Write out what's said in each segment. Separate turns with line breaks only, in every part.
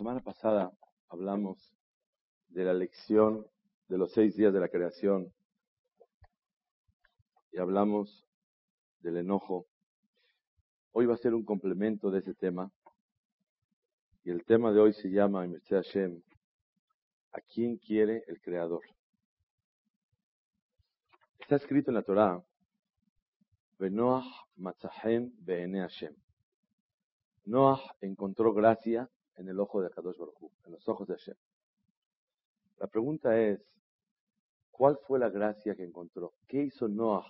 Semana pasada hablamos de la lección de los seis días de la creación y hablamos del enojo. Hoy va a ser un complemento de ese tema y el tema de hoy se llama, en Hashem, ¿a quién quiere el Creador? Está escrito en la Torah Noah Matzahem Hashem. Noah encontró gracia en el ojo de Kadosh Baruj en los ojos de Hashem. La pregunta es, ¿cuál fue la gracia que encontró? ¿Qué hizo Noah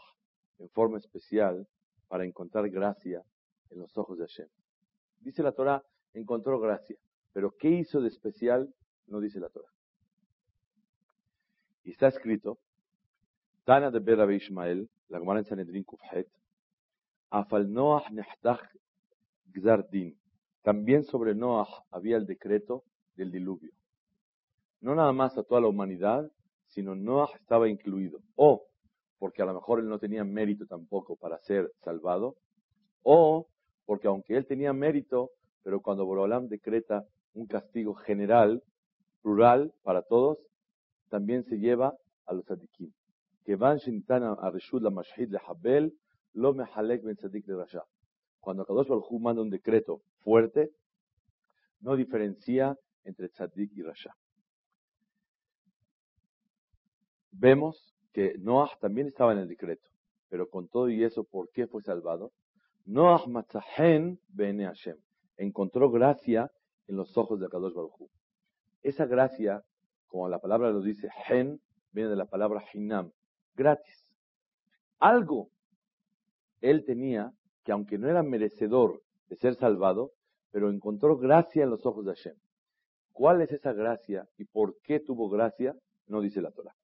en forma especial para encontrar gracia en los ojos de Hashem? Dice la Torah, encontró gracia, pero ¿qué hizo de especial? No dice la Torah. Y está escrito, Tana de Berabe Ishmael, la Gemara en Sanedrin Kufhet, Afal Noah Nehtach Gzardin. También sobre Noah había el decreto del diluvio. No nada más a toda la humanidad, sino Noah estaba incluido. O porque a lo mejor él no tenía mérito tampoco para ser salvado, o porque aunque él tenía mérito, pero cuando Borolam decreta un castigo general, plural, para todos, también se lleva a los adikim. Que van. Cuando Kadosh Baruj manda un decreto fuerte, no diferencia entre tzadik y rasha. Vemos que Noah también estaba en el decreto, pero con todo y eso, ¿por qué fue salvado? Noah matzahen bene Hashem. Encontró gracia en los ojos de Kadosh Baruj Esa gracia, como la palabra lo dice, hen, viene de la palabra hinam, gratis. Algo él tenía que aunque no era merecedor de ser salvado, pero encontró gracia en los ojos de Hashem. ¿Cuál es esa gracia y por qué tuvo gracia? No dice la Torah.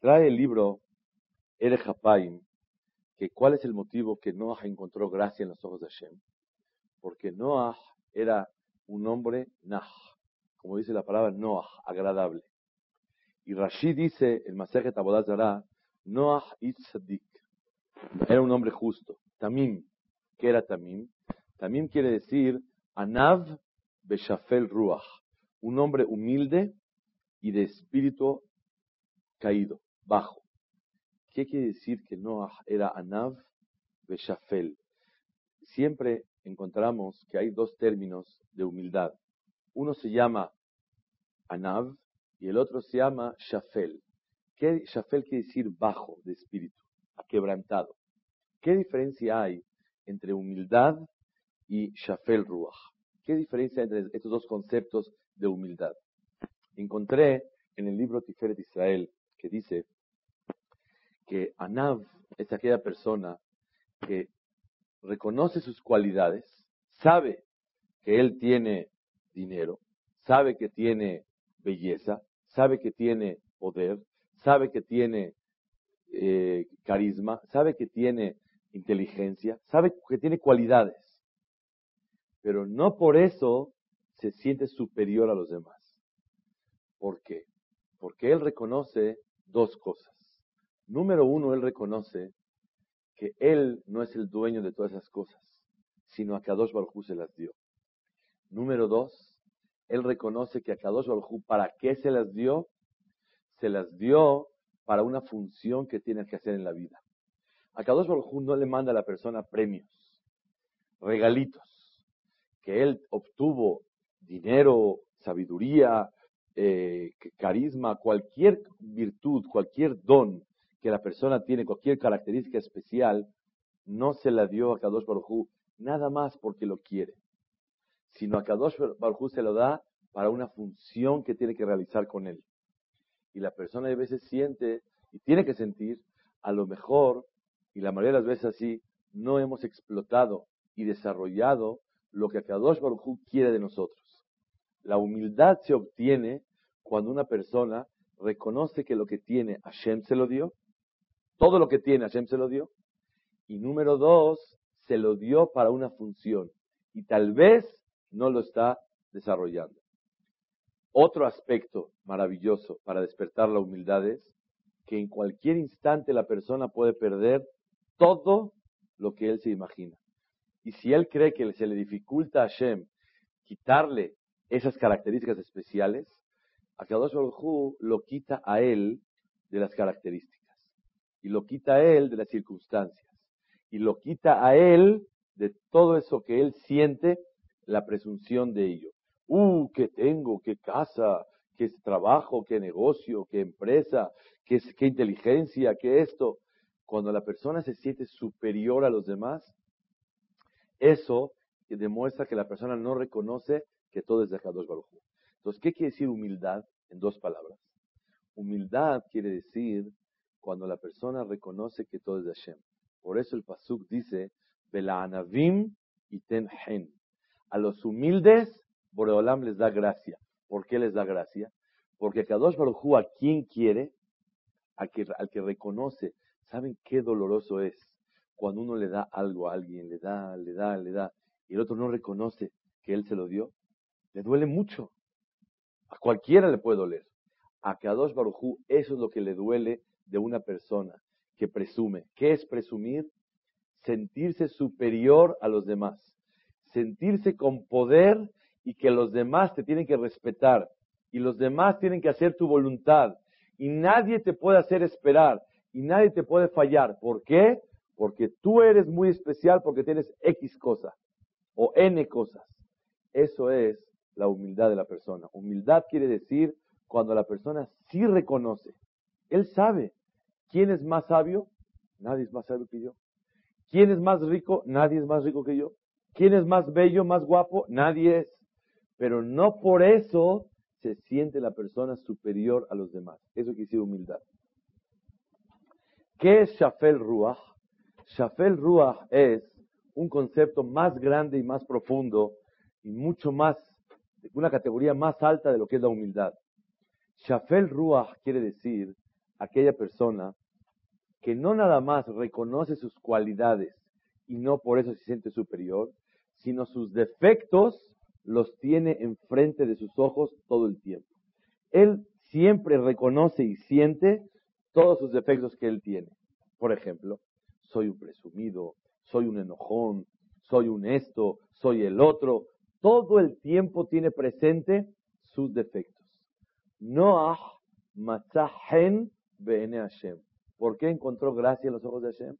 Trae el libro Ere Hapaim, que cuál es el motivo que Noah encontró gracia en los ojos de Hashem. Porque Noah era un hombre nah, como dice la palabra Noah, agradable. Y Rashi dice, el Masejet Abodazara, Noah Itzadik, era un hombre justo. Tamim, ¿qué era Tamim? Tamim quiere decir Anav Beshafel Ruach, un hombre humilde y de espíritu caído, bajo. ¿Qué quiere decir que Noah era Anav Beshafel? Siempre encontramos que hay dos términos de humildad. Uno se llama Anav y el otro se llama Shafel. ¿Qué Shafel quiere decir bajo de espíritu? quebrantado. ¿Qué diferencia hay entre humildad y shafel ruach? ¿Qué diferencia entre estos dos conceptos de humildad? Encontré en el libro Tiferet Israel que dice que Anav es aquella persona que reconoce sus cualidades, sabe que él tiene dinero, sabe que tiene belleza, sabe que tiene poder, sabe que tiene eh, carisma, sabe que tiene inteligencia, sabe que tiene cualidades, pero no por eso se siente superior a los demás. ¿Por qué? Porque él reconoce dos cosas. Número uno, él reconoce que él no es el dueño de todas esas cosas, sino a Kadosh Baruj se las dio. Número dos, él reconoce que a Kadosh Baruj ¿para qué se las dio? Se las dio para una función que tiene que hacer en la vida. A Kadosh Baruj no le manda a la persona premios, regalitos, que él obtuvo dinero, sabiduría, eh, carisma, cualquier virtud, cualquier don que la persona tiene, cualquier característica especial, no se la dio a Kadosh Baruj nada más porque lo quiere, sino a Kadosh Baruj se lo da para una función que tiene que realizar con él. Y la persona a veces siente y tiene que sentir, a lo mejor, y la mayoría de las veces así, no hemos explotado y desarrollado lo que Kadosh Baruj quiere de nosotros. La humildad se obtiene cuando una persona reconoce que lo que tiene Hashem se lo dio, todo lo que tiene Hashem se lo dio, y número dos, se lo dio para una función, y tal vez no lo está desarrollando. Otro aspecto maravilloso para despertar la humildad es que en cualquier instante la persona puede perder todo lo que él se imagina. Y si él cree que se le dificulta a Hashem quitarle esas características especiales, a Kadosh Baruj lo quita a él de las características, y lo quita a él de las circunstancias, y lo quita a él de todo eso que él siente la presunción de ello. Uh, ¿qué tengo? ¿Qué casa? ¿Qué trabajo? ¿Qué negocio? ¿Qué empresa? ¿Qué, qué inteligencia? ¿Qué esto? Cuando la persona se siente superior a los demás, eso demuestra que la persona no reconoce que todo es de Kadosh Baruj Entonces, ¿qué quiere decir humildad? En dos palabras. Humildad quiere decir cuando la persona reconoce que todo es de Hashem. Por eso el Pasuk dice, anavim y ten hen. A los humildes, Boreolam les da gracia. ¿Por qué les da gracia? Porque Kadosh Baruj a quien quiere, al que, al que reconoce, ¿saben qué doloroso es? Cuando uno le da algo a alguien, le da, le da, le da, y el otro no reconoce que él se lo dio, le duele mucho. A cualquiera le puede doler. A Kadosh Baruj eso es lo que le duele de una persona que presume. ¿Qué es presumir? Sentirse superior a los demás sentirse con poder y que los demás te tienen que respetar y los demás tienen que hacer tu voluntad y nadie te puede hacer esperar y nadie te puede fallar. ¿Por qué? Porque tú eres muy especial porque tienes X cosa o N cosas. Eso es la humildad de la persona. Humildad quiere decir cuando la persona sí reconoce. Él sabe quién es más sabio. Nadie es más sabio que yo. ¿Quién es más rico? Nadie es más rico que yo. ¿Quién es más bello, más guapo? Nadie es. Pero no por eso se siente la persona superior a los demás. Eso quiere decir humildad. ¿Qué es Shafel Ruach? Shafel Ruach es un concepto más grande y más profundo y mucho más, una categoría más alta de lo que es la humildad. Shafel Ruach quiere decir aquella persona que no nada más reconoce sus cualidades y no por eso se siente superior, sino sus defectos los tiene enfrente de sus ojos todo el tiempo. Él siempre reconoce y siente todos sus defectos que él tiene. Por ejemplo, soy un presumido, soy un enojón, soy un esto, soy el otro. Todo el tiempo tiene presente sus defectos. Noah matzahen be'ene Hashem. ¿Por qué encontró gracia en los ojos de Hashem?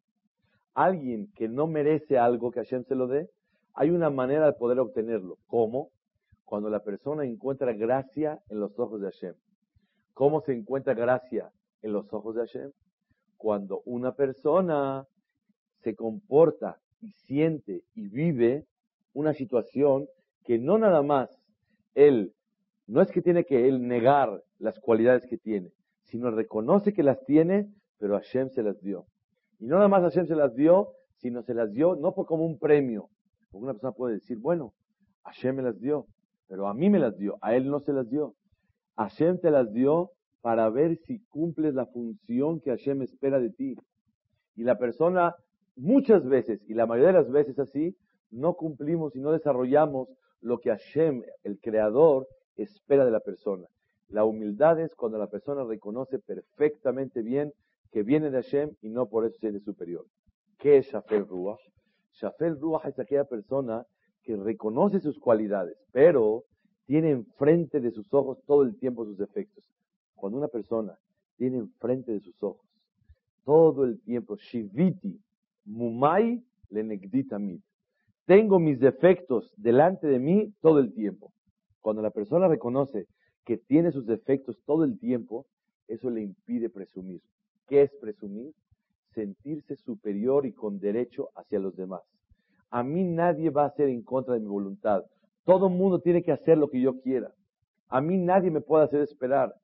Alguien que no merece algo que Hashem se lo dé, hay una manera de poder obtenerlo. ¿Cómo? Cuando la persona encuentra gracia en los ojos de Hashem. ¿Cómo se encuentra gracia en los ojos de Hashem? Cuando una persona se comporta y siente y vive una situación que no nada más él, no es que tiene que él negar las cualidades que tiene, sino reconoce que las tiene, pero Hashem se las dio. Y no nada más Hashem se las dio, sino se las dio no por como un premio, una persona puede decir, bueno, Hashem me las dio, pero a mí me las dio, a él no se las dio. Hashem te las dio para ver si cumples la función que Hashem espera de ti. Y la persona, muchas veces, y la mayoría de las veces así, no cumplimos y no desarrollamos lo que Hashem, el creador, espera de la persona. La humildad es cuando la persona reconoce perfectamente bien que viene de Hashem y no por eso se superior. ¿Qué es Shafel Ruach? Shafel Ruach es aquella persona que reconoce sus cualidades, pero tiene enfrente de sus ojos todo el tiempo sus defectos. Cuando una persona tiene enfrente de sus ojos todo el tiempo, Shiviti, Mumai, Lenegditamid. Tengo mis defectos delante de mí todo el tiempo. Cuando la persona reconoce que tiene sus defectos todo el tiempo, eso le impide presumir. ¿Qué es presumir? sentirse superior y con derecho hacia los demás. A mí nadie va a hacer en contra de mi voluntad. Todo el mundo tiene que hacer lo que yo quiera. A mí nadie me puede hacer esperar.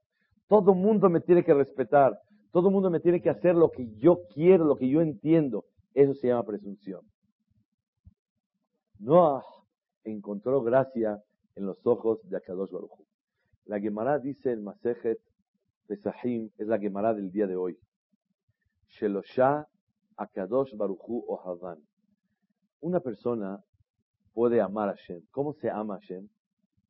Todo mundo me tiene que respetar. Todo mundo me tiene que hacer lo que yo quiero, lo que yo entiendo. Eso se llama presunción. Noah encontró gracia en los ojos de Akadosh Baruj La Gemara dice en Masejet Pesahim, es la Gemara del día de hoy. Shelosha Akadosh Baruchu Ohavan. Una persona puede amar a Hashem. ¿Cómo se ama a Hashem?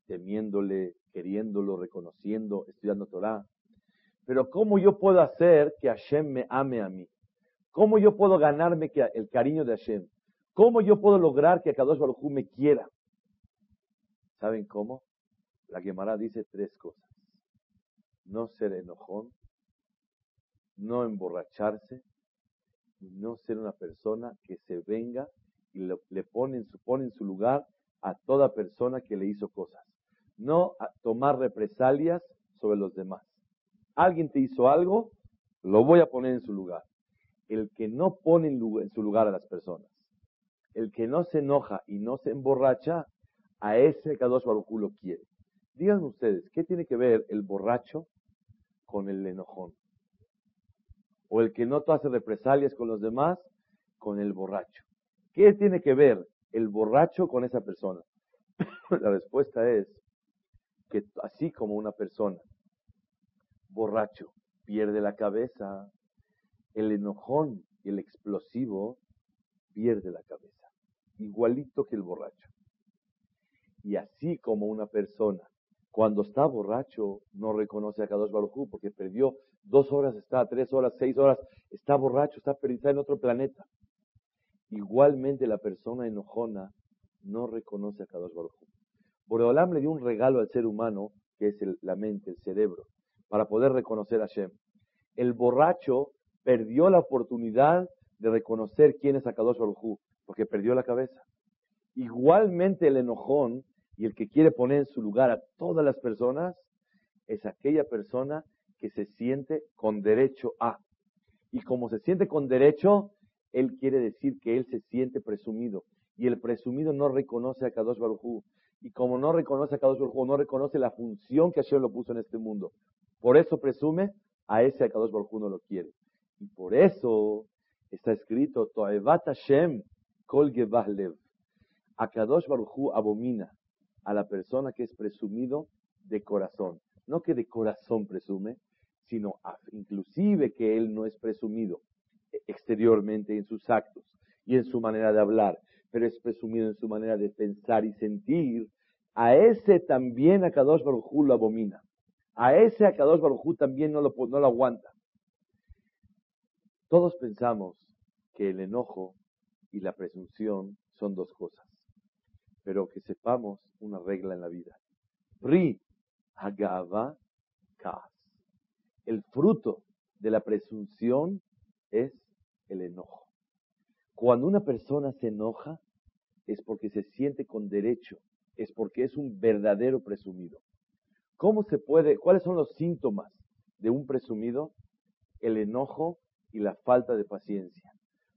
Temiéndole, queriéndolo, reconociendo, estudiando Torah. Pero ¿cómo yo puedo hacer que Hashem me ame a mí? ¿Cómo yo puedo ganarme el cariño de Hashem? ¿Cómo yo puedo lograr que Akadosh Baruj me quiera? ¿Saben cómo? La Gemara dice tres cosas. No ser enojón, no emborracharse y no ser una persona que se venga y le pone en, pone en su lugar a toda persona que le hizo cosas. No tomar represalias sobre los demás. Alguien te hizo algo, lo voy a poner en su lugar. El que no pone en, su lugar a las personas, el que no se enoja y no se emborracha, a ese Kadosh Baruj lo quiere. Díganme ustedes, ¿qué tiene que ver el borracho con el enojón? O el que no hace represalias con los demás con el borracho. ¿Qué tiene que ver el borracho con esa persona? La respuesta es que así como una persona borracho pierde la cabeza, el enojón y el explosivo pierde la cabeza, igualito que el borracho. Y así como una persona cuando está borracho no reconoce a Kadosh Baruj porque perdió dos horas, está tres horas, seis horas, está borracho, está perdido en otro planeta. Igualmente la persona enojona no reconoce a Kadosh Baruj Boreolam le dio un regalo al ser humano, que es la mente, el cerebro, para poder reconocer a Hashem. El borracho perdió la oportunidad de reconocer quién es Akadosh Baruj porque perdió la cabeza. Igualmente el enojón y el que quiere poner en su lugar a todas las personas es aquella persona que se siente con derecho a. Y como se siente con derecho, él quiere decir que él se siente presumido. Y el presumido no reconoce a Kadosh Baruj Y como no reconoce a Kadosh Baruj no reconoce la función que Hashem lo puso en este mundo. Por eso presume, a ese Kadosh Baruj no lo quiere. Y por eso está escrito, Toevat Hashem kol lev. Akadosh Baruj abomina a la persona que es presumido de corazón. No que de corazón presume, sino inclusive que él no es presumido exteriormente en sus actos y en su manera de hablar, pero es presumido en su manera de pensar y sentir, a ese también Akadosh Baruj lo abomina. A ese Akadosh Baruj también no lo, no lo aguanta. Todos pensamos que el enojo y la presunción son dos cosas, pero que sepamos una regla en la vida. Pri Hagava Kaas. El fruto de la presunción es el enojo. Cuando una persona se enoja es porque se siente con derecho, es porque es un verdadero presumido. ¿Cómo se puede, cuáles son los síntomas de un presumido? El enojo y la falta de paciencia.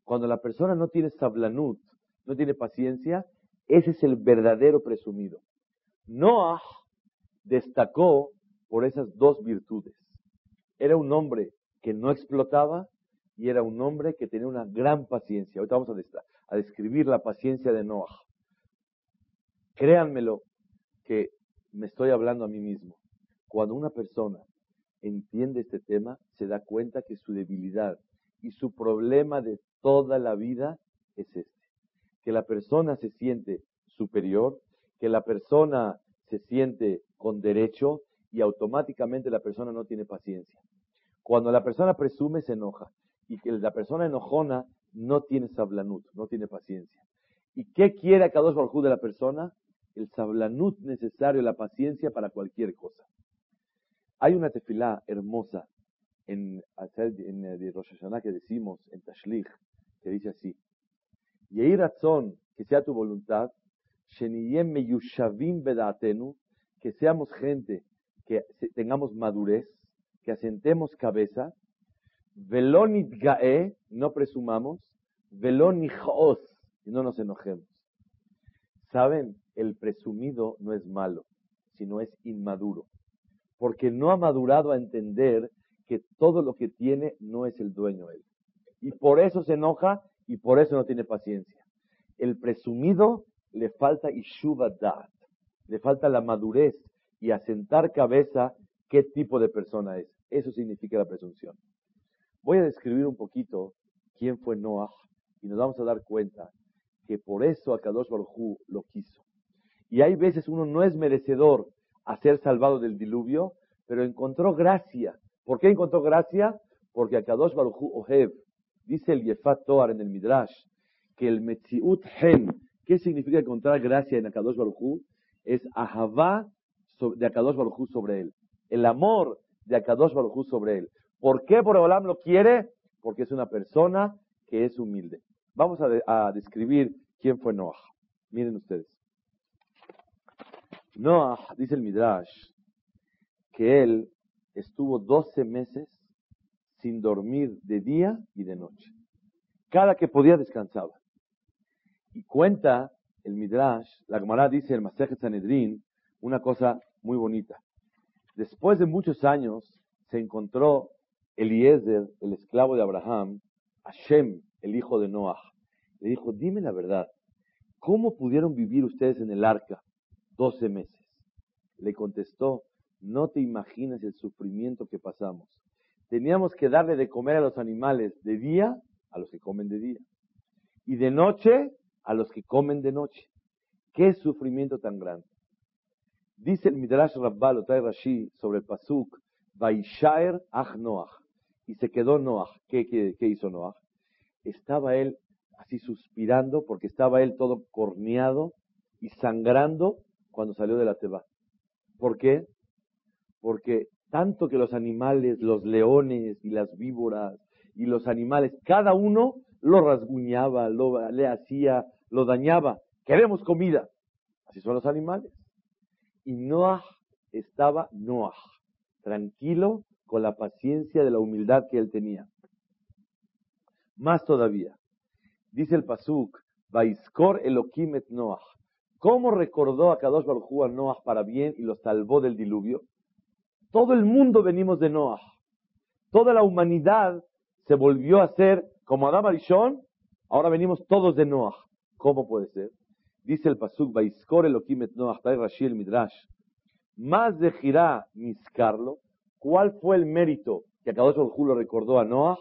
Cuando la persona no tiene sablanut, no tiene paciencia, ese es el verdadero presumido. Noah destacó por esas dos virtudes. Era un hombre que no explotaba y era un hombre que tenía una gran paciencia. Ahorita vamos a, describir la paciencia de Noah. Créanmelo que me estoy hablando a mí mismo. Cuando una persona entiende este tema, se da cuenta que su debilidad y su problema de toda la vida es este. Que la persona se siente superior, que la persona se siente con derecho y automáticamente la persona no tiene paciencia. Cuando la persona presume, se enoja y que la persona enojona no tiene sablanut, no tiene paciencia. ¿Y qué quiere Kadosh Baruj de la persona? El sablanut necesario, la paciencia para cualquier cosa. Hay una tefilá hermosa en, en, en Rosh Hashanah que decimos en Tashlich, que dice así: Yehi razón, que sea tu voluntad, que seamos gente, que tengamos madurez, que asentemos cabeza, Velonit gae, no presumamos. Velonit y no nos enojemos. Saben, el presumido no es malo, sino es inmaduro. Porque no ha madurado a entender que todo lo que tiene no es el dueño él. Y por eso se enoja y por eso no tiene paciencia. El presumido le falta Ishuvadat, le falta la madurez y asentar cabeza qué tipo de persona es. Eso significa la presunción. Voy a describir un poquito quién fue Noah y nos vamos a dar cuenta que por eso Akadosh Baruj lo quiso. Y hay veces uno no es merecedor a ser salvado del diluvio, pero encontró gracia. ¿Por qué encontró gracia? Porque Akadosh Baruj Ohev, dice el Yefat Toar en el Midrash, que el Metziut Hen, ¿qué significa encontrar gracia en Akadosh Baruj Es Ahavá de Akadosh Baruj sobre él. El amor de Akadosh Baruj sobre él. ¿Por qué Boreolam lo quiere? Porque es una persona que es humilde. Vamos a, describir quién fue Noah. Miren ustedes. Noah, dice el Midrash, que él estuvo 12 meses sin dormir de día y de noche. Cada que podía descansaba. Y cuenta el Midrash, la Gemara dice el Masejet Sanedrin, una cosa muy bonita. Después de muchos años se encontró Eliezer, el esclavo de Abraham, Hashem, el hijo de Noah. Le dijo, dime la verdad, ¿cómo pudieron vivir ustedes en el arca 12 meses? Le contestó, no te imaginas el sufrimiento que pasamos. Teníamos que darle de comer a los animales de día a los que comen de día y de noche a los que comen de noche. Qué sufrimiento tan grande. Dice el Midrash Rabbal, trae Rashi, sobre el Pasuk, Vaishaer Ach Noach. Y se quedó Noach. ¿Qué, qué hizo Noach? estaba él así suspirando porque estaba él todo corneado y sangrando cuando salió de la teba. ¿Por qué? Porque tanto que los animales, los leones y las víboras y los animales, cada uno lo rasguñaba, lo, le hacía, lo dañaba. Queremos comida. Así son los animales. Y Noah estaba Noah, tranquilo con la paciencia de la humildad que él tenía. Más todavía, dice el Pasuk, Vaiskor Elohim et Noach. ¿Cómo recordó a Kadosh Baruj a Noach para bien y lo salvó del diluvio? Todo el mundo venimos de Noach. Toda la humanidad se volvió a ser como Adam Arishon, ahora venimos todos de Noach. ¿Cómo puede ser? Dice el Pasuk, Vaiskor Elohim et Noach, Rashi el Midrash. Más de Girá Miscarlo, ¿cuál fue el mérito que a Kadosh Baruj lo recordó a Noach?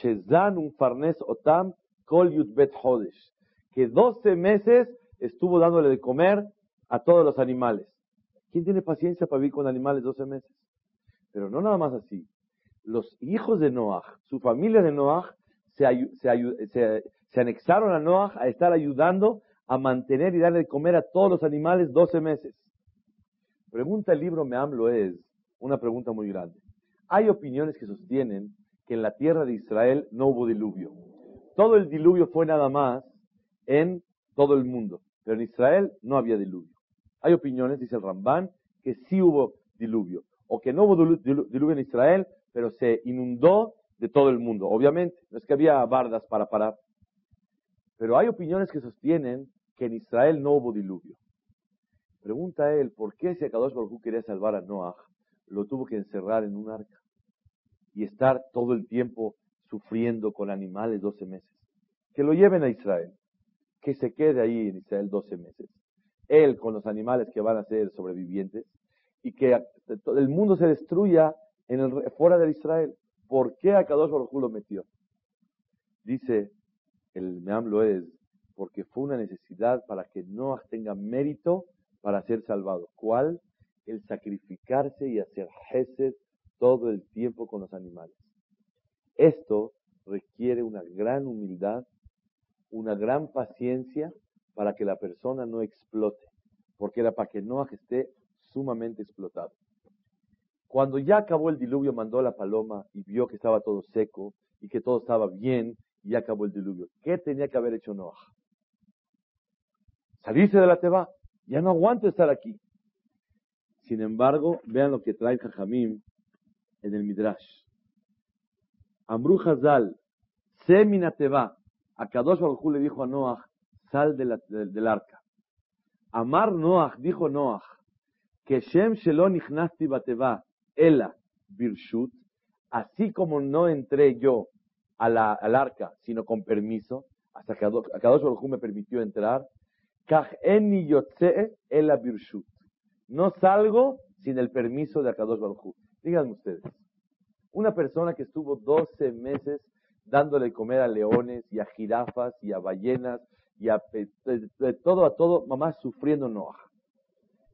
Shezan un farnes otam kol yutbet hodesh, que 12 meses estuvo dándole de comer a todos los animales. ¿Quién tiene paciencia para vivir con animales 12 meses? Pero no nada más así. Los hijos de Noah, su familia de Noah, se, anexaron a Noah a estar ayudando a mantener y darle de comer a todos los animales 12 meses. Pregunta el libro Meamlo es una pregunta muy grande. Hay opiniones que sostienen que en la tierra de Israel no hubo diluvio. Todo el diluvio fue nada más en todo el mundo, pero en Israel no había diluvio. Hay opiniones, dice el Ramban, que sí hubo diluvio, o que no hubo diluvio en Israel, pero se inundó de todo el mundo. Obviamente, no es que había bardas para parar. Pero hay opiniones que sostienen que en Israel no hubo diluvio. Pregunta él, ¿por qué si Akadosh Baruj quería salvar a Noah, lo tuvo que encerrar en un arca? y estar todo el tiempo sufriendo con animales 12 meses. Que lo lleven a Israel, que se quede ahí en Israel 12 meses. Él con los animales que van a ser sobrevivientes y que el mundo se destruya en el, fuera de Israel. ¿Por qué a Kadosh Baruj lo metió? Dice el Meamlo es porque fue una necesidad para que Noah tenga mérito para ser salvado. ¿Cuál? El sacrificarse y hacer Hesed todo el tiempo con los animales. Esto requiere una gran humildad, una gran paciencia para que la persona no explote, porque era para que no esté sumamente explotado. Cuando ya acabó el diluvio, mandó la paloma y vio que estaba todo seco y que todo estaba bien y ya acabó el diluvio. ¿Qué tenía que haber hecho Noah? Salirse de la teba. Ya no aguanto estar aquí. Sin embargo, vean lo que trae Jajamim en el Midrash. Amru Hazal, Semina Teba, a Kadosh Baruj le dijo a Noah, sal del arca. Amar Noah, dijo Noah, que Shem Shelo Nichnasti Bateba, Ela, Birshut, así como no entré yo al arca, sino con permiso, hasta que Kadosh Baruj me permitió entrar, No salgo sin el permiso de Akadosh Baruj Díganme ustedes, una persona que estuvo 12 meses dándole comer a leones y a jirafas y a ballenas y a todo a todo, mamá sufriendo Noah.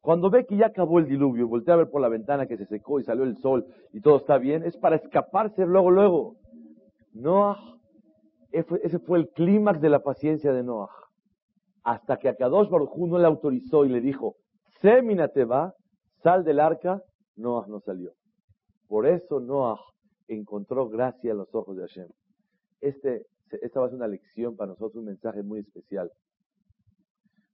Cuando ve que ya acabó el diluvio, voltea a ver por la ventana que se secó y salió el sol y todo está bien, es para escaparse luego, luego. Noah, ese fue el clímax de la paciencia de Noah. Hasta que a Kadosh Baruj no le autorizó y le dijo, Semina te va, sal del arca, Noah no salió. Por eso Noah encontró gracia en los ojos de Hashem. Este, esta va a ser una lección para nosotros, un mensaje muy especial.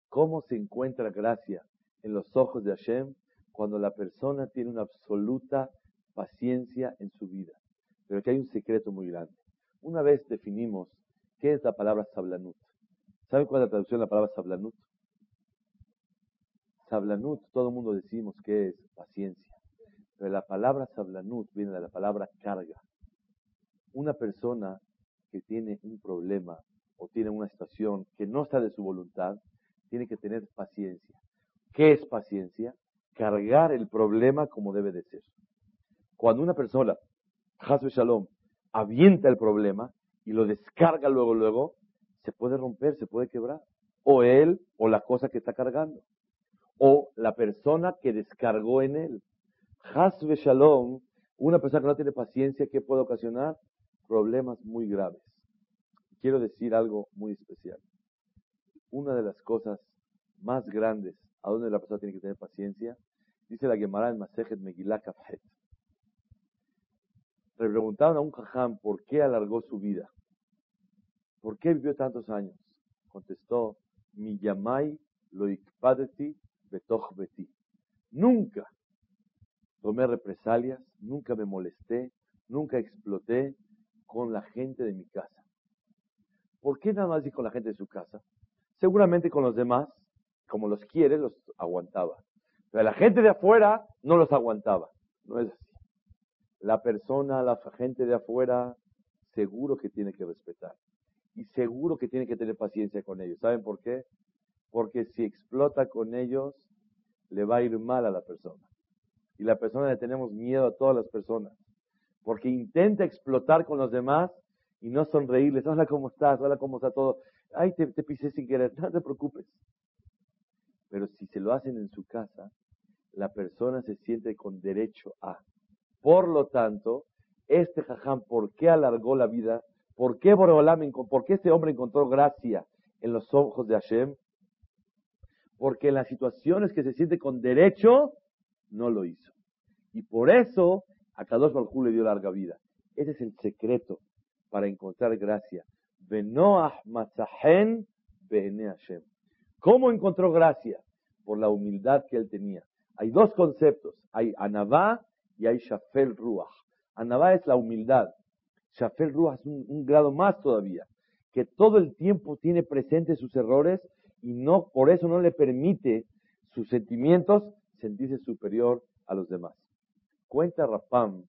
¿Cómo se encuentra gracia en los ojos de Hashem cuando la persona tiene una absoluta paciencia en su vida? Pero aquí hay un secreto muy grande. Una vez definimos qué es la palabra sablanut. ¿Saben cuál es la traducción de la palabra sablanut? Sablanut, todo el mundo decimos que es paciencia. Pero la palabra sablanut viene de la palabra carga. Una persona que tiene un problema o tiene una situación que no está de su voluntad, tiene que tener paciencia. ¿Qué es paciencia? Cargar el problema como debe de ser. Cuando una persona, Hasbe Shalom, avienta el problema y lo descarga luego, luego, se puede romper, se puede quebrar. O él o la cosa que está cargando. O la persona que descargó en él. Hasbe Shalom, una persona que no tiene paciencia, ¿qué puede ocasionar? Problemas muy graves. Quiero decir algo muy especial. Una de las cosas más grandes a donde la persona tiene que tener paciencia, dice la Gemara en Masejet Megillah Kafhet. Le preguntaron a un jajam por qué alargó su vida. ¿Por qué vivió tantos años? Contestó, mi yamai lo ikpadeti betoch beti. Nunca tomé represalias, nunca me molesté, nunca exploté con la gente de mi casa. ¿Por qué nada más con la gente de su casa? Seguramente con los demás, como los quiere, los aguantaba. Pero la gente de afuera no los aguantaba. No es así. La persona, la gente de afuera, seguro que tiene que respetar. Y seguro que tiene que tener paciencia con ellos. ¿Saben por qué? Porque si explota con ellos, le va a ir mal a la persona. Y la persona le tenemos miedo a todas las personas. Porque intenta explotar con los demás y no sonreírles. Hola, ¿cómo estás? Hola, ¿cómo está todo? Ay, te, te pisé sin querer. No te preocupes. Pero si se lo hacen en su casa, la persona se siente con derecho a. Por lo tanto, este jajam, ¿por qué alargó la vida? ¿Por qué Boreolam, por qué este hombre encontró gracia en los ojos de Hashem? Porque en las situaciones que se siente con derecho, no lo hizo. Y por eso, a Kadosh Baruj le dio larga vida. Ese es el secreto para encontrar gracia. ¿Cómo encontró gracia? Por la humildad que él tenía. Hay dos conceptos. Hay Anabá y hay Shafel Ruach. Anabá es la humildad. Shafel Ruach es un, grado más todavía. Que todo el tiempo tiene presente sus errores y no, por eso no le permite sus sentimientos sentirse superior a los demás. Cuenta Rapam,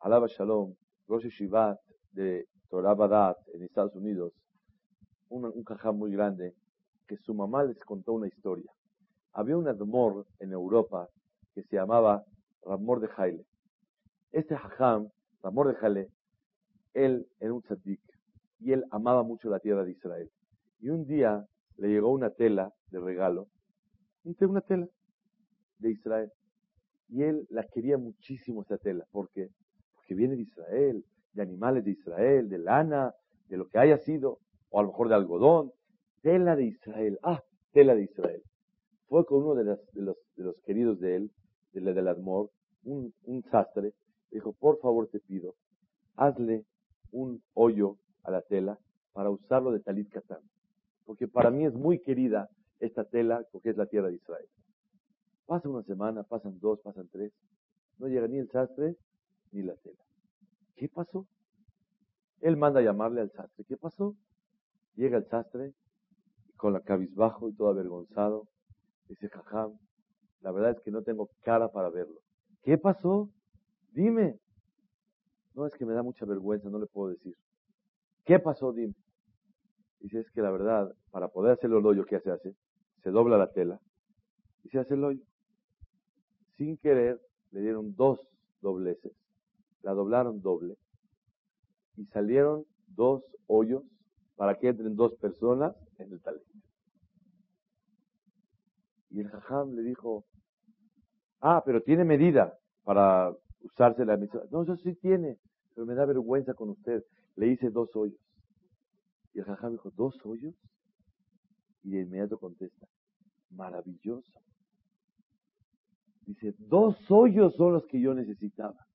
Alaba Shalom, Rosh Shivat de Torah Badat en Estados Unidos, un, un muy grande, que su mamá les contó una historia. Había un admor en Europa que se llamaba Ramor de Jaile. Este jajam, Ramor de Jaile, él era un tzadik y él amaba mucho la tierra de Israel. Y un día le llegó una tela de regalo, una tela de Israel. Y él la quería muchísimo esa tela. ¿Por qué? Porque viene de Israel, de animales de Israel, de lana, de lo que haya sido, o a lo mejor de algodón. Tela de Israel. Ah, tela de Israel. Fue con uno de, los, de los queridos de él, de la del Admor, un, un sastre, dijo, por favor te pido, hazle un hoyo a la tela para usarlo de talit katán. Porque para mí es muy querida esta tela porque es la tierra de Israel. Pasa una semana, pasan dos, pasan tres. No llega ni el sastre ni la tela. ¿Qué pasó? Él manda a llamarle al sastre. ¿Qué pasó? Llega el sastre con la cabizbajo y todo avergonzado. Dice, jajam, la verdad es que no tengo cara para verlo. ¿Qué pasó? Dime. No, es que me da mucha vergüenza, no le puedo decir. ¿Qué pasó? Dime. Dice, es que la verdad, para poder hacer el hoyo que se hace, se dobla la tela y se hace el hoyo. Sin querer, le dieron dos dobleces, la doblaron doble y salieron dos hoyos para que entren dos personas en el taller. Y el jajam le dijo, ah, pero tiene medida para usarse la misa. No, eso sí tiene, pero me da vergüenza con usted. Le hice dos hoyos. Y el jajam dijo, ¿dos hoyos? Y de inmediato contesta, maravilloso. Dice, dos hoyos son los que yo necesitaba.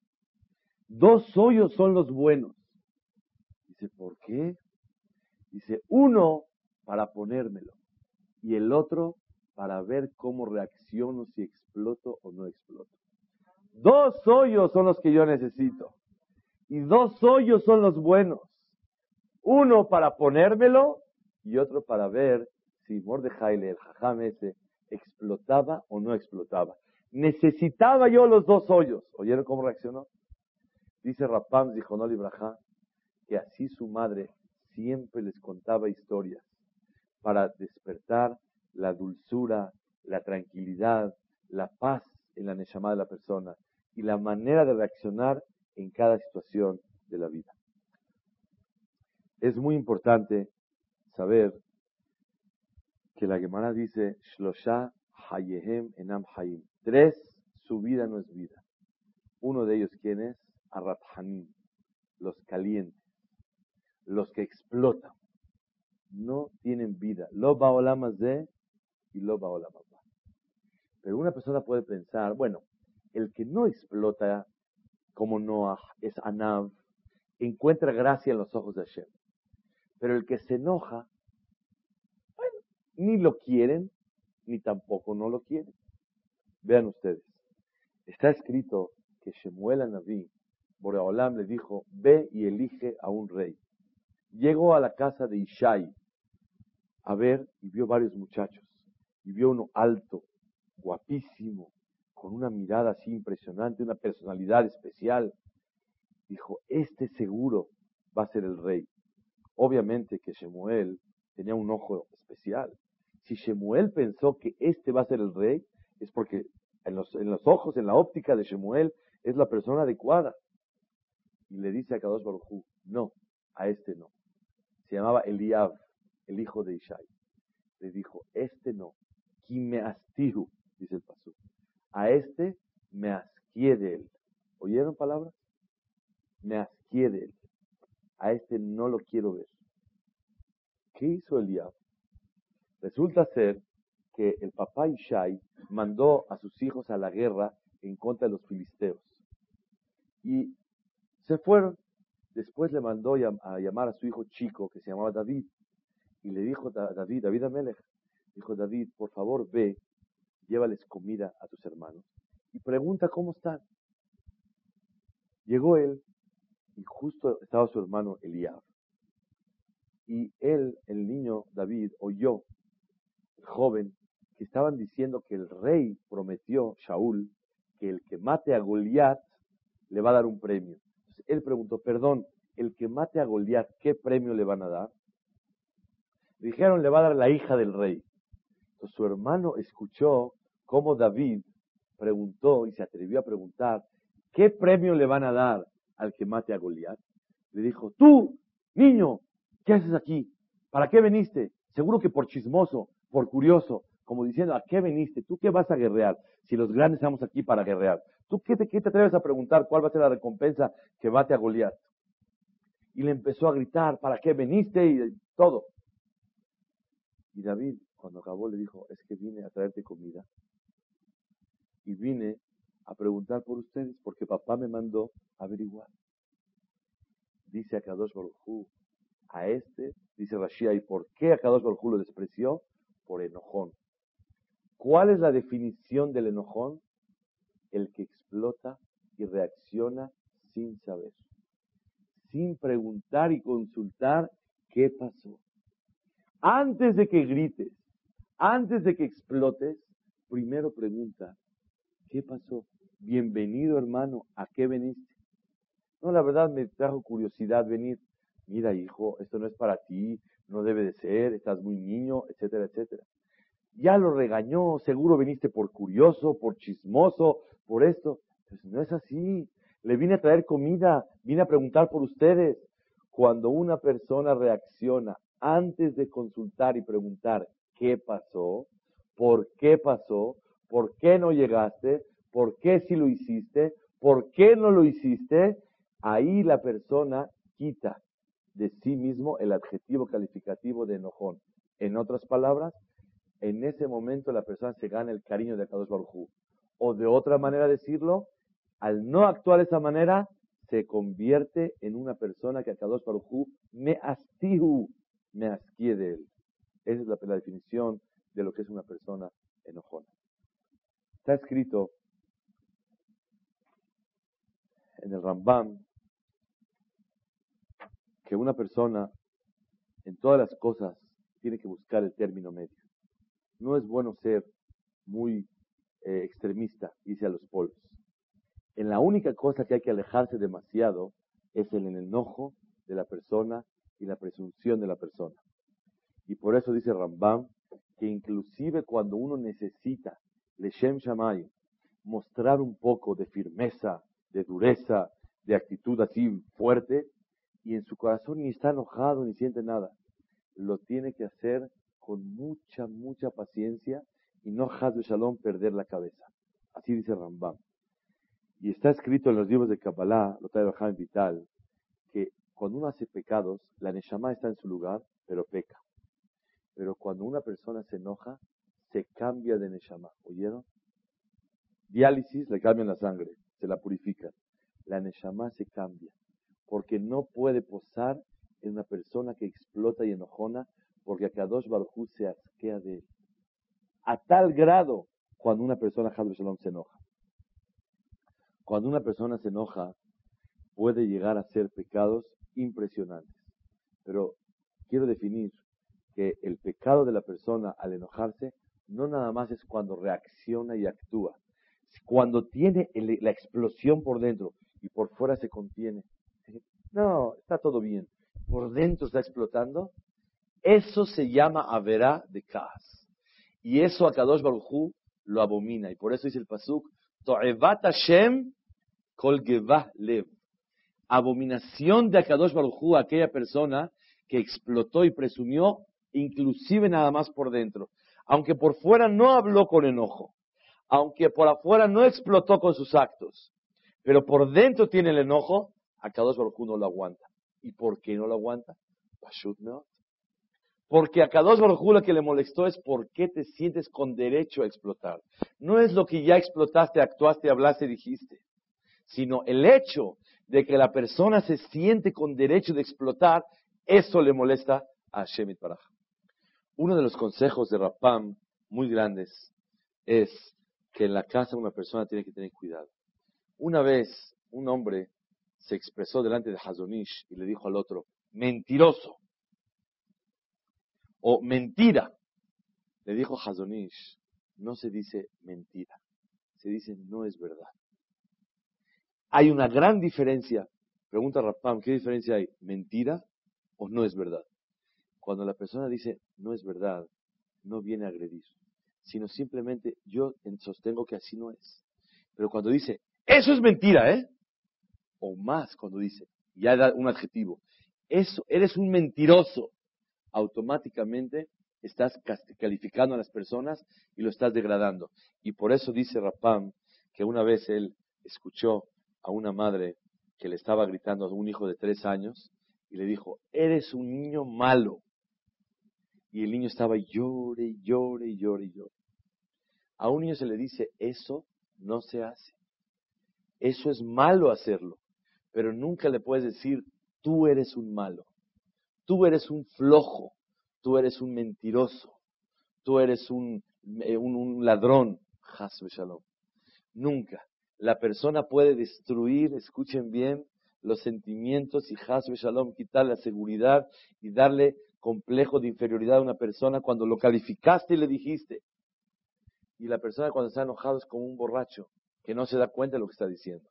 Dos hoyos son los buenos. Dice, ¿por qué? Dice, uno para ponérmelo y el otro para ver cómo reacciono si exploto o no exploto. Dos hoyos son los que yo necesito. Y dos hoyos son los buenos. Uno para ponérmelo y otro para ver si Mordejai, el jajam ese, explotaba o no explotaba. Necesitaba yo los dos hoyos. ¿Oyeron cómo reaccionó? Dice Rapam, dijo no Libraja, que así su madre siempre les contaba historias para despertar la dulzura, la tranquilidad, la paz en la Neshama de la persona y la manera de reaccionar en cada situación de la vida. Es muy importante saber que la Gemara dice, Shlosha Hayehem Enam Hayim. Tres, su vida no es vida. Uno de ellos, ¿quién es? Arrathanim, los calientes, los que explotan. No tienen vida. Lo baolamas de y lo baolamas Pero una persona puede pensar, bueno, el que no explota como Noah es Anav, encuentra gracia en los ojos de Hashem. Pero el que se enoja, bueno, ni lo quieren, ni tampoco no lo quieren. Vean ustedes, está escrito que Shemuel Naví, Boreolam le dijo, ve y elige a un rey. Llegó a la casa de Ishai a ver y vio varios muchachos. Y vio uno alto, guapísimo, con una mirada así impresionante, una personalidad especial. Dijo, este seguro va a ser el rey. Obviamente que Shemuel tenía un ojo especial. Si Shemuel pensó que este va a ser el rey, es porque en los, ojos, en la óptica de Shemuel, es la persona adecuada. Y le dice a Kadosh Baruj no, a este no. Se llamaba Eliab, el hijo de Ishai. Le dijo, este no, Kimeastihu, dice el pasú. A este me asquie de él. ¿Oyeron palabras? Me asquie de él. A este no lo quiero ver. ¿Qué hizo Eliab? Resulta ser que el papá Ishai mandó a sus hijos a la guerra en contra de los filisteos. Y se fueron. Después le mandó a llamar a su hijo chico, que se llamaba David, y le dijo a David, David Amelech, dijo David, por favor ve llévales comida a tus hermanos y pregunta cómo están. Llegó él y justo estaba su hermano Eliab. Y él, el niño David, oyó, el joven, que estaban diciendo que el rey prometió, Shaul, que el que mate a Goliat le va a dar un premio. Entonces él preguntó, perdón, el que mate a Goliat, ¿qué premio le van a dar? Dijeron, le va a dar la hija del rey. Entonces su hermano escuchó cómo David preguntó y se atrevió a preguntar, ¿qué premio le van a dar al que mate a Goliat? Le dijo, tú, niño, ¿qué haces aquí? ¿Para qué veniste? Seguro que por chismoso, por curioso, como diciendo, ¿a qué veniste? ¿Tú qué vas a guerrear? Si los grandes estamos aquí para guerrear. ¿Tú qué te, qué te atreves a preguntar cuál va a ser la recompensa que mate a Goliat? Y le empezó a gritar, ¿para qué veniste? Y todo. Y David, cuando acabó, le dijo, es que vine a traerte comida y vine a preguntar por ustedes porque papá me mandó averiguar. Dice a Kadosh a este, dice Rashia, ¿y por qué a Kadosh lo despreció? Por enojón. ¿Cuál es la definición del enojón? El que explota y reacciona sin saber, sin preguntar y consultar qué pasó. Antes de que grites, antes de que explotes, primero pregunta, ¿Qué pasó? Bienvenido hermano, ¿a qué veniste? No, la verdad me trajo curiosidad venir. Mira hijo, esto no es para ti, no debe de ser, estás muy niño, etcétera, etcétera. ya lo regañó, seguro viniste por curioso, por chismoso, por esto. Pues no es así. Le vine a traer comida, vine a preguntar por ustedes. Cuando una persona reacciona antes de consultar y preguntar qué pasó, por qué pasó, por qué no llegaste, por qué si lo hiciste, por qué no lo hiciste, ahí la persona quita de sí mismo el adjetivo calificativo de enojón. En otras palabras, en ese momento la persona se gana el cariño de Kadosh Baruj O de otra manera decirlo, al no actuar de esa manera, se convierte en una persona que a Kadosh Baruj me astihu, me asquie de él. Esa es la definición de lo que es una persona enojona. Está escrito en el Rambam que una persona en todas las cosas tiene que buscar el término medio. No es bueno ser muy eh, extremista, dice a los polos. En la única cosa que hay que alejarse demasiado es en el enojo de la persona y la presunción de la persona. Y por eso dice Rambam que inclusive cuando uno necesita Leshem Shamay, mostrar un poco de firmeza, de dureza, de actitud así fuerte, y en su corazón ni está enojado ni siente nada. Lo tiene que hacer con mucha, mucha paciencia y no de Shalom perder la cabeza. Así dice Rambam. Y está escrito en los libros de Kabbalah, lo trae en Vital, que cuando uno hace pecados, la Neshama está en su lugar, pero peca. Pero cuando una persona se enoja, se cambia de Neshama. ¿Oyeron? Diálisis, le cambian la sangre, se la purifica. La Neshama se cambia porque no puede posar en una persona que explota y enojona, porque Akadosh Baruj se asquea de él. A tal grado, cuando una persona, se enoja. Cuando una persona se enoja, puede llegar a hacer pecados impresionantes. Pero quiero definir que el pecado de la persona al enojarse no nada más es cuando reacciona y actúa. Cuando tiene la explosión por dentro y por fuera se contiene, no, está todo bien. Por dentro está explotando. Eso se llama Averá de Kaas. Y eso a Kadosh Baruchu lo abomina. Y por eso dice el Pasuk, To'evat Hashem kol lev. Abominación de Akadosh Baruchu a aquella persona que explotó y presumió, inclusive nada más por dentro. Aunque por fuera no habló con enojo, aunque por afuera no explotó con sus actos, pero por dentro tiene el enojo, a Kadosh Baruj no lo aguanta. ¿Y por qué no lo aguanta? Porque a Kadosh Baruj lo que le molestó es por qué te sientes con derecho a explotar. No es lo que ya explotaste, actuaste, hablaste, dijiste, sino el hecho de que la persona se siente con derecho de explotar, eso le molesta a Shemit Baraj. Uno de los consejos de Rapam muy grandes es que en la casa una persona tiene que tener cuidado. Una vez un hombre se expresó delante de Hazonish y le dijo al otro, mentiroso. O mentira. Le dijo Hazonish, no se dice mentira, se dice no es verdad. Hay una gran diferencia. Pregunta Rapam, ¿qué diferencia hay? ¿Mentira o no es verdad? Cuando la persona dice no es verdad, no viene a agredir, sino simplemente yo sostengo que así no es. Pero cuando dice, eso es mentira, ¿eh? o más cuando dice, ya da un adjetivo, eso, eres un mentiroso, automáticamente estás calificando a las personas y lo estás degradando. Y por eso dice Rapam que una vez él escuchó a una madre que le estaba gritando a un hijo de tres años y le dijo, eres un niño malo. Y el niño estaba llore, llore, llore, llore. A un niño se le dice, eso no se hace. Eso es malo hacerlo pero nunca le puedes decir, tú eres un malo, tú eres un flojo, tú eres un mentiroso, tú eres un, eh, un, ladrón. Shalom. Nunca. La persona puede destruir, escuchen bien, los sentimientos y Hasbe Shalom, quitar la seguridad y darle complejo de inferioridad a una persona cuando lo calificaste y le dijiste. Y la persona cuando está enojado es como un borracho que no se da cuenta de lo que está diciendo.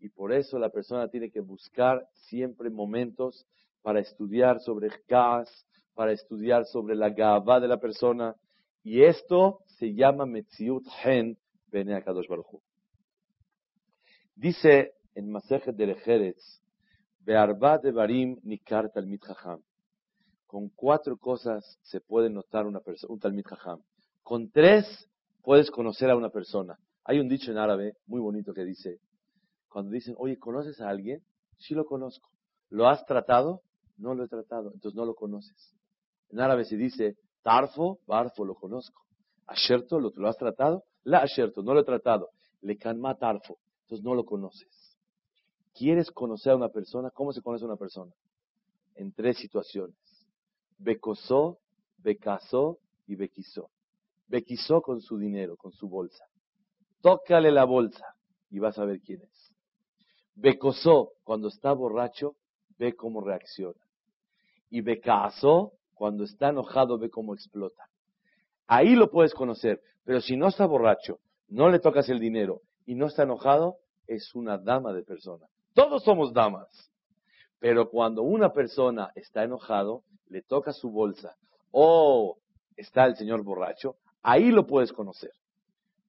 Y por eso la persona tiene que buscar siempre momentos para estudiar sobre Kaas, para estudiar sobre la Gabá de la persona Y esto se llama Metziut Hen Bene Akadosh Baruch Dice en Masejet de Lejeretz, Be'arba de Barim Nikar Talmid Chacham. Con cuatro cosas se puede notar una persona, un Talmid Chacham. Con tres puedes conocer a una persona. Hay un dicho en árabe muy bonito que dice, cuando dicen, oye, ¿conoces a alguien? Sí lo conozco. ¿Lo has tratado? No lo he tratado, entonces no lo conoces. En árabe se dice, Tarfo, Barfo, lo conozco. Asherto, ¿lo, ¿lo has tratado? La Asherto, no lo he tratado. Le Kanma Tarfo, entonces no lo conoces. ¿Quieres conocer a una persona? ¿Cómo se conoce a una persona? En tres situaciones. Becosó, becasó y bequisó. Bequisó con su dinero, con su bolsa. Tócale la bolsa y vas a ver quién es. Becosó, cuando está borracho, ve cómo reacciona. Y becasó, cuando está enojado, ve cómo explota. Ahí lo puedes conocer. Pero si no está borracho, no le tocas el dinero y no está enojado, es una dama de persona. Todos somos damas. Pero cuando una persona está enojado, le toca su bolsa o está el señor borracho, ahí lo puedes conocer.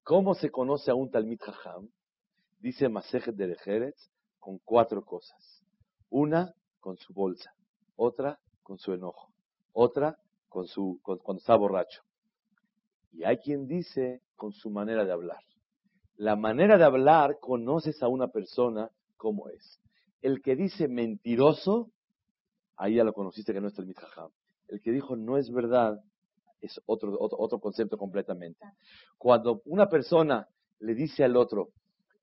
¿Cómo se conoce a un Talmid Jajam? Dice Masejet de Lejeretz con cuatro cosas. Una, con su bolsa. Otra, con su enojo. Otra, con su, cuando está borracho. Y hay quien dice con su manera de hablar. La manera de hablar conoces a una persona como es. El que dice mentiroso, ahí ya lo conociste que no es el Mitjajam. El que dijo no es verdad, es otro, otro, concepto completamente. Cuando una persona le dice al otro,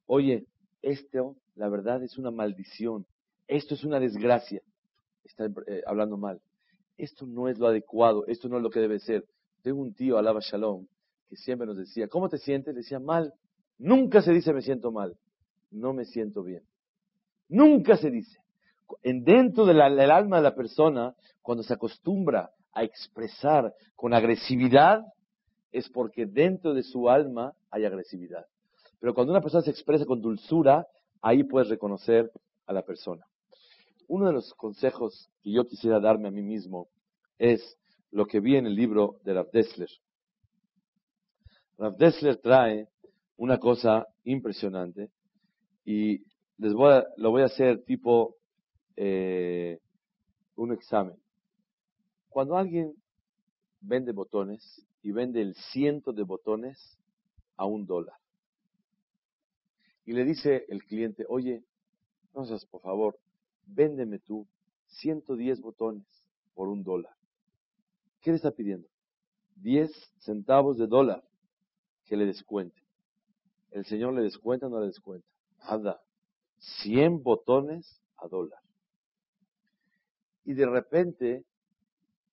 oye, esto, la verdad, es una maldición, esto es una desgracia, está eh, hablando mal, esto no es lo adecuado, esto no es lo que debe ser. Tengo un tío, Alaba Shalom, que siempre nos decía, ¿cómo te sientes? decía, mal. Nunca se dice me siento mal, no me siento bien. Nunca se dice. En dentro del alma de la persona, cuando se acostumbra a expresar con agresividad, es porque dentro de su alma hay agresividad. Pero cuando una persona se expresa con dulzura, ahí puedes reconocer a la persona. Uno de los consejos que yo quisiera darme a mí mismo es lo que vi en el libro de Rav Dessler. Rav Dessler trae una cosa impresionante y les voy a, lo voy a hacer tipo eh, un examen. Cuando alguien vende botones y vende el ciento de botones a un dólar y le dice el cliente, oye, no seas por favor, véndeme tú 110 botones por un dólar. ¿Qué le está pidiendo? 10 centavos de dólar que le descuente. ¿El Señor le descuenta o no le descuenta? Nada. 100 botones a dólar. Y de repente,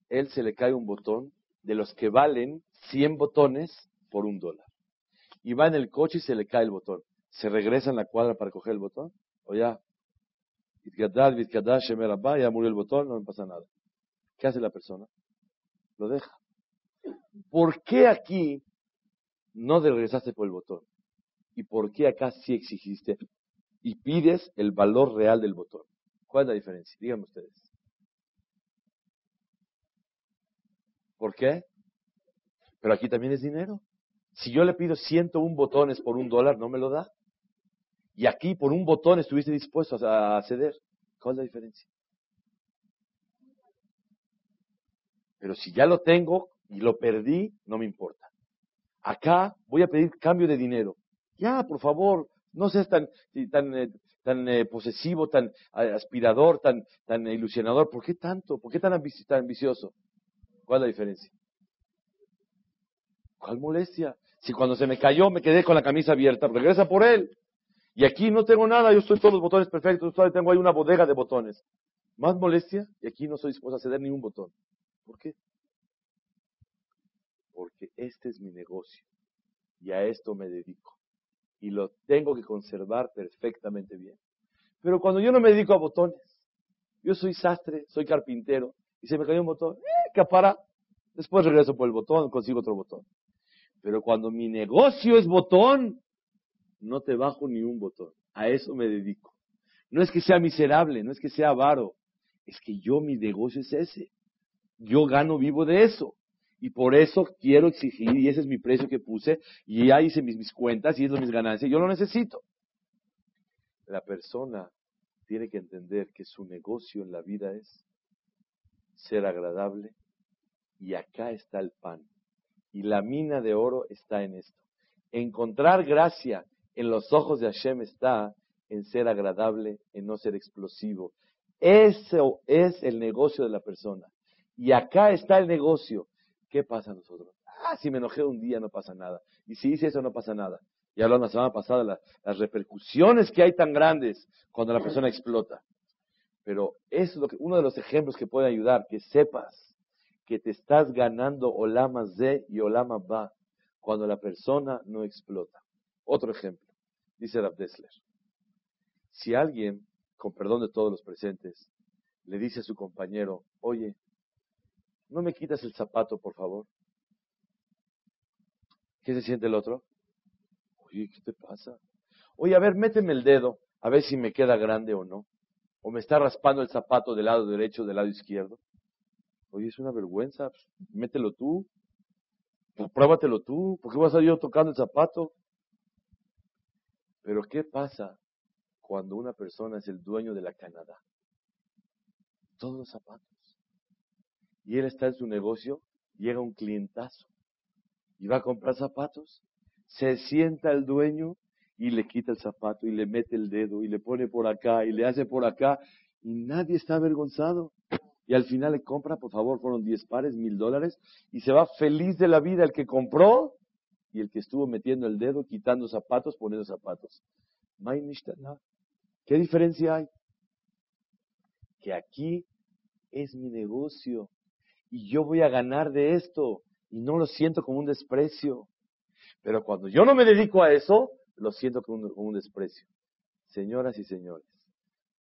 él se le cae un botón de los que valen 100 botones por un dólar. Y va en el coche y se le cae el botón. ¿Se regresa en la cuadra para coger el botón? ¿O ya? Ya murió el botón, no me pasa nada. ¿Qué hace la persona? Lo deja. ¿Por qué aquí no regresaste por el botón? ¿Y por qué acá sí exigiste y pides el valor real del botón. ¿Cuál es la diferencia? Díganme ustedes. ¿Por qué? Pero aquí también es dinero. Si yo le pido 101 botones por un dólar, no me lo da. Y aquí por un botón estuviste dispuesto a ceder. ¿Cuál es la diferencia? Pero si ya lo tengo y lo perdí, no me importa. Acá voy a pedir cambio de dinero. Ya, por favor, no seas tan, tan, eh, tan eh, posesivo, tan aspirador, tan, tan ilusionador. ¿Por qué tanto? ¿Por qué tan, ambicioso? ¿Cuál es la diferencia? ¿Cuál molestia? Si cuando se me cayó me quedé con la camisa abierta, regresa por él. Y aquí no tengo nada, yo estoy todos los botones perfectos, todavía tengo ahí una bodega de botones. Más molestia y aquí no soy dispuesto a ceder ni un botón. ¿Por qué? Porque este es mi negocio y a esto me dedico y lo tengo que conservar perfectamente bien. Pero cuando yo no me dedico a botones, yo soy sastre, soy carpintero, y se me cayó un botón, ¡eh, capara! Después regreso por el botón, consigo otro botón. Pero cuando mi negocio es botón, no te bajo ni un botón. A eso me dedico. No es que sea miserable, no es que sea avaro, es que yo mi negocio es ese. Yo gano vivo de eso. Y por eso quiero exigir, y ese es mi precio que puse, y ya hice mis, cuentas, y es mis ganancias, yo lo necesito. La persona tiene que entender que su negocio en la vida es ser agradable, y acá está el pan. Y la mina de oro está en esto. Encontrar gracia en los ojos de Hashem está en ser agradable, en no ser explosivo. Eso es el negocio de la persona. Y acá está el negocio. ¿Qué pasa a nosotros? Ah, si me enojé un día no pasa nada. Y si hice eso no pasa nada. Y hablamos la semana pasada las, las repercusiones que hay tan grandes cuando la persona explota. Pero es lo que, uno de los ejemplos que puede ayudar, que sepas que te estás ganando Olama Z y Olama Ba cuando la persona no explota. Otro ejemplo, dice Rav Dessler. Si alguien, con perdón de todos los presentes, le dice a su compañero, oye, ¿no me quitas el zapato, por favor? ¿Qué se siente el otro? Oye, ¿qué te pasa? Oye, a ver, méteme el dedo, a ver si me queda grande o no. O me está raspando el zapato del lado derecho del lado izquierdo. Oye, es una vergüenza, pues, mételo tú. Pues, pruébatelo tú. ¿Por qué vas a ir yo tocando el zapato? Pero ¿qué pasa cuando una persona es el dueño de la Canadá. Todos los zapatos. Y él está en su negocio, llega un clientazo y va a comprar zapatos. Se sienta el dueño y le quita el zapato y le mete el dedo y le pone por acá y le hace por acá y nadie está avergonzado. Y al final le compra, por favor, fueron 10 pares, mil dólares y se va feliz de la vida el que compró y el que estuvo metiendo el dedo, quitando zapatos, poniendo zapatos. ¿Qué diferencia hay? Que aquí es mi negocio y yo voy a ganar de esto y no lo siento como un desprecio. Pero cuando yo no me dedico a eso, lo siento como un, desprecio. Señoras y señores,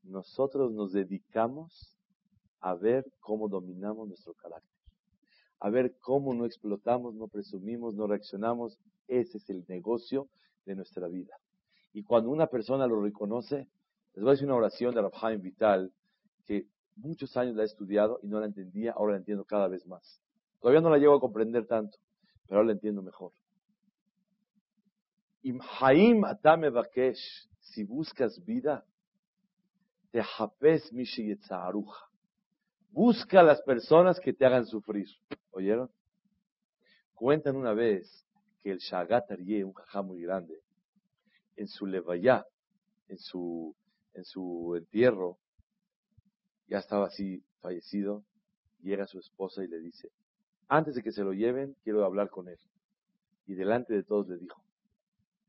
nosotros nos dedicamos a ver cómo dominamos nuestro carácter, a ver cómo no explotamos, no presumimos, no reaccionamos. Ese es el negocio de nuestra vida. Y cuando una persona lo reconoce, les voy a decir una oración de Rabhaim Vital que muchos años la he estudiado y no la entendía, ahora la entiendo cada vez más. Todavía no la llego a comprender tanto, pero ahora la entiendo mejor. Imhaim atame bakesh, si buscas vida, te hapes mishiyetzaruja. Busca a las personas que te hagan sufrir. ¿Oyeron? Cuentan una vez que el Shagat un jajá muy grande, en su levayá, en su en su entierro, ya estaba así fallecido, llega su esposa y le dice, antes de que se lo lleven, quiero hablar con él. Y delante de todos le dijo,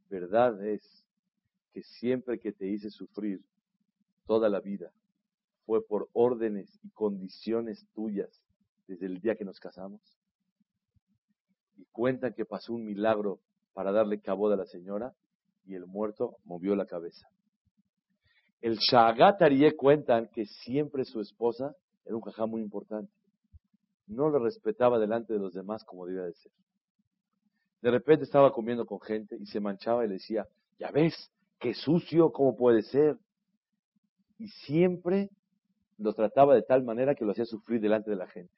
verdad es que siempre que te hice sufrir toda la vida, fue por órdenes y condiciones tuyas desde el día que nos casamos. Y cuentan que pasó un milagro para darle cabo a la señora y el muerto movió la cabeza. El Shagat Arié cuentan que siempre su esposa era un jajá muy importante. No lo respetaba delante de los demás como debía de ser. De repente estaba comiendo con gente y se manchaba y le decía, ya ves, qué sucio, ¿cómo puede ser? Y siempre lo trataba de tal manera que lo hacía sufrir delante de la gente.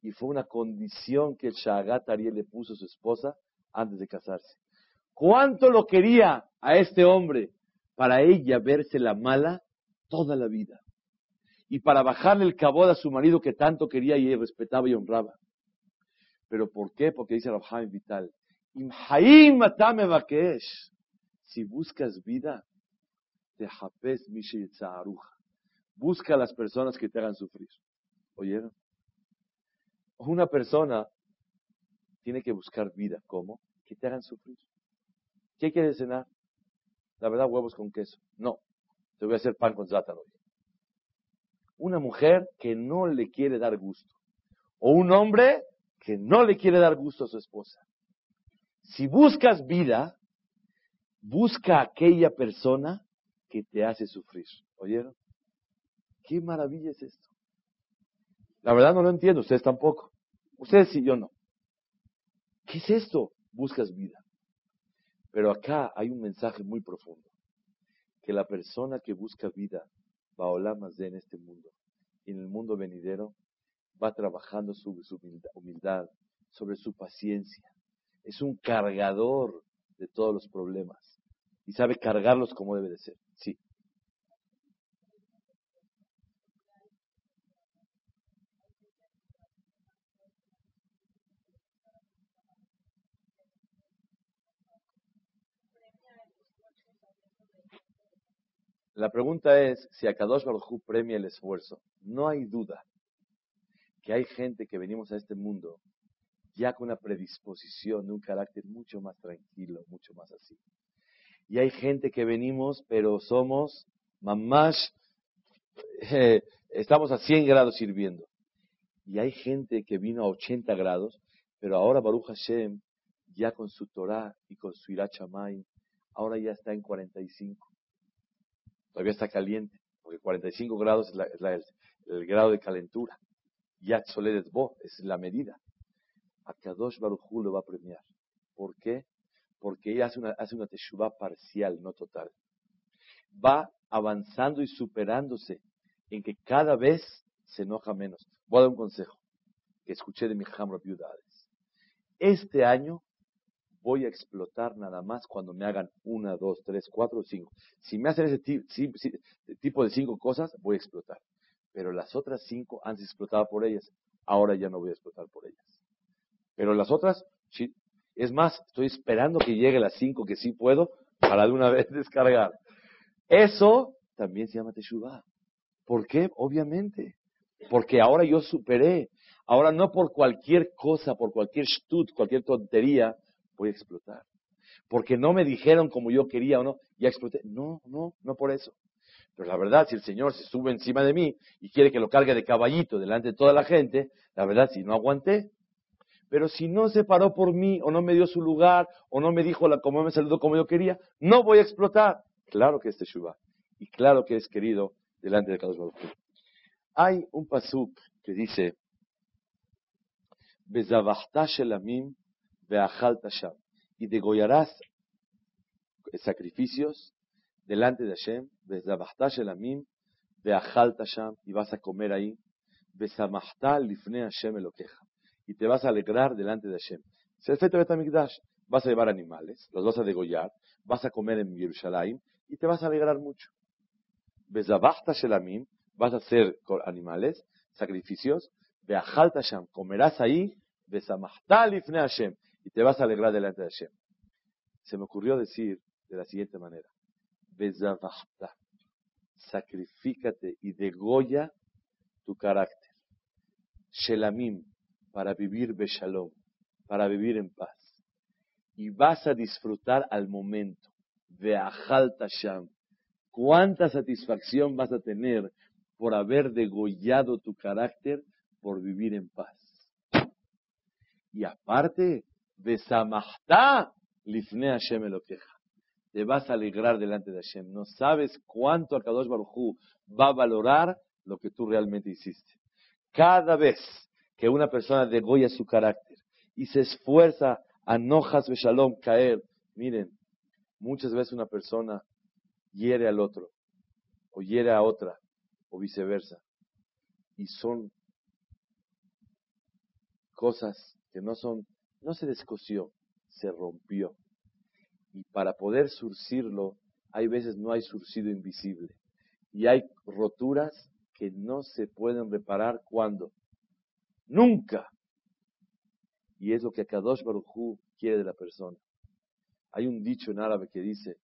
Y fue una condición que el Shagat le puso a su esposa antes de casarse. ¿Cuánto lo quería a este hombre? Para ella verse la mala toda la vida. Y para bajarle el cabod a su marido que tanto quería y respetaba y honraba. ¿Pero por qué? Porque dice Rabhaim Vital, si buscas vida, te japes Busca a las personas que te hagan sufrir. ¿Oyeron? Una persona tiene que buscar vida. ¿Cómo? Que te hagan sufrir. ¿Qué quiere cenar? La verdad, huevos con queso. No, te voy a hacer pan con zátano. Una mujer que no le quiere dar gusto. O un hombre que no le quiere dar gusto a su esposa. Si buscas vida, busca aquella persona que te hace sufrir. ¿Oyeron? ¿Qué maravilla es esto? La verdad no lo entiendo, ustedes tampoco. Ustedes sí, yo no. ¿Qué es esto? Buscas vida. Pero acá hay un mensaje muy profundo, que la persona que busca vida más de en este mundo y en el mundo venidero va trabajando sobre su humildad, sobre su paciencia. Es un cargador de todos los problemas y sabe cargarlos como debe de ser. Sí. La pregunta es si Akadosh Baruj premia el esfuerzo. No hay duda que hay gente que venimos a este mundo ya con una predisposición un carácter mucho más tranquilo, mucho más así. Y hay gente que venimos, pero somos mamás, eh, estamos a 100 grados sirviendo. Y hay gente que vino a 80 grados, pero ahora Baruch Hashem, ya con su Torah y con su Irachamay, ahora ya está en 45 todavía está caliente, porque 45 grados es, el, grado de calentura. Yat Soledet Bo es la medida. A Kadosh Baruchu lo va a premiar. ¿Por qué? Porque ella hace una, hace una teshuva parcial, no total. Va avanzando y superándose en que cada vez se enoja menos. Voy a dar un consejo que escuché de mi Hamra Viudades. Este año voy a explotar nada más cuando me hagan una, dos, tres, cuatro, cinco. Si me hacen ese tipo de cinco cosas, voy a explotar. Pero las otras cinco antes explotaba por ellas, ahora ya no voy a explotar por ellas. Pero las otras, es más, estoy esperando que llegue las cinco que sí puedo para de una vez descargar. Eso también se llama Teshuvah. ¿Por qué? Obviamente. Porque ahora yo superé. Ahora no por cualquier cosa, por cualquier stut, cualquier tontería, voy a explotar. Porque no me dijeron como yo quería o no, ya exploté. No, no, no por eso. Pero la verdad, si el Señor se sube encima de mí y quiere que lo cargue de caballito delante de toda la gente, la verdad, si no aguanté. Pero si no se paró por mí, o no me dio su lugar, o no me dijo la, como me saludó como yo quería, no voy a explotar. Claro que es Teshuvah. Y claro que es querido delante de cada Baruch Hay un pasuk que dice, shelamim y degollarás sacrificios delante de Hashem, y vas a comer ahí, y te vas a alegrar delante de Hashem. Vas a llevar animales, los vas a degollar, vas a comer en Jerusalén y te vas a alegrar mucho. vas a hacer animales, sacrificios, comerás ahí, Hashem, y te vas a alegrar delante de Hashem. Se me ocurrió decir de la siguiente manera, Bezavachta, sacrifícate y degolla tu carácter. Shelamim, para vivir beshalom, para vivir en paz. Y vas a disfrutar al momento. de Sham. ¿Cuánta satisfacción vas a tener por haber degollado tu carácter por vivir en paz? Y aparte, Te vas a alegrar delante de Hashem. No sabes cuánto Akadosh Baruchu va a valorar lo que tú realmente hiciste. Cada vez que una persona degolla su carácter y se esfuerza a nojas shalom caer, miren, muchas veces una persona hiere al otro, o hiere a otra, o viceversa. Y son cosas que no son no se descosió, se rompió. Y para poder surcirlo, hay veces no hay surcido invisible. Y hay roturas que no se pueden reparar cuando. Nunca. Y es lo que Kadosh Baruchu quiere de la persona. Hay un dicho en árabe que dice,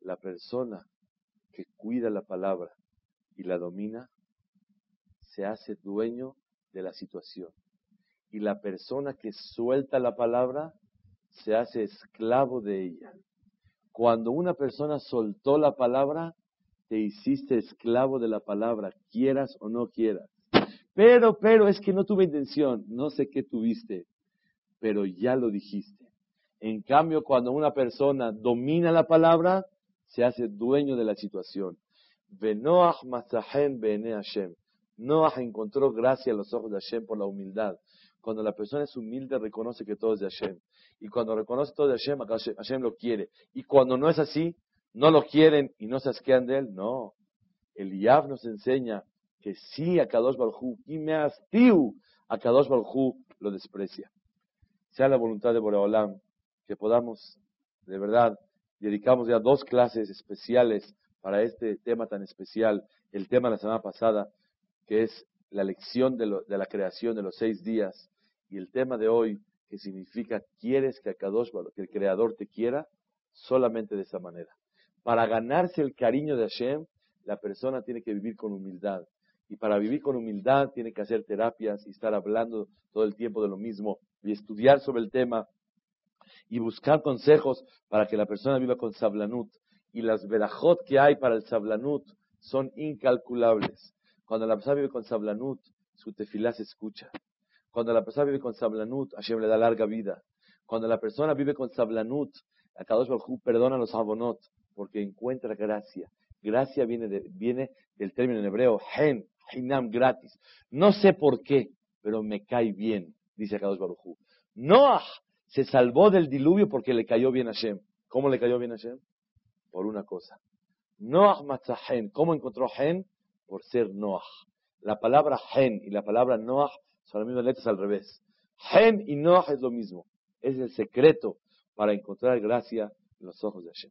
la persona que cuida la palabra y la domina, se hace dueño de la situación y la persona que suelta la palabra se hace esclavo de ella. Cuando una persona soltó la palabra, te hiciste esclavo de la palabra, quieras o no quieras. Pero, pero es que no tuve intención, no sé qué tuviste, pero ya lo dijiste. En cambio, cuando una persona domina la palabra, se hace dueño de la situación. Benoach bene Hashem. Noah encontró gracia a los ojos de Hashem por la humildad. Cuando la persona es humilde, reconoce que todo es de Hashem. Y cuando reconoce todo de Hashem, Hashem lo quiere. Y cuando no es así, no lo quieren y no se asquean de él. No. El Yab nos enseña que sí a Kadosh Baruj y me hastiu a Kadosh Baruj lo desprecia. Sea la voluntad de Boreolam que podamos, de verdad, dedicamos ya dos clases especiales para este tema tan especial, el tema de la semana pasada, que es la lección de, la creación de los seis días, y el tema de hoy, que significa, ¿quieres que, que el Creador te quiera? Solamente de esa manera. Para ganarse el cariño de Hashem, la persona tiene que vivir con humildad. Y para vivir con humildad tiene que hacer terapias y estar hablando todo el tiempo de lo mismo y estudiar sobre el tema y buscar consejos para que la persona viva con sablanut. Y las verajot que hay para el sablanut son incalculables. Cuando la persona vive con sablanut, su tefilá se escucha. Cuando la persona vive con sablanut, Hashem le da larga vida. Cuando la persona vive con sablanut, Akadosh Baruj perdona los abonot porque encuentra gracia. Gracia viene, del término en hebreo, hen, hinam, gratis. No sé por qué, pero me cae bien, dice Akadosh Baruj Noah se salvó del diluvio porque le cayó bien a Hashem. ¿Cómo le cayó bien a Hashem? Por una cosa. Noah matzahen. ¿Cómo encontró Hen? Por ser Noah. La palabra Hen y la palabra Noah son las mismas letras al revés. Hen y Noah es lo mismo. Es el secreto para encontrar gracia en los ojos de Hashem.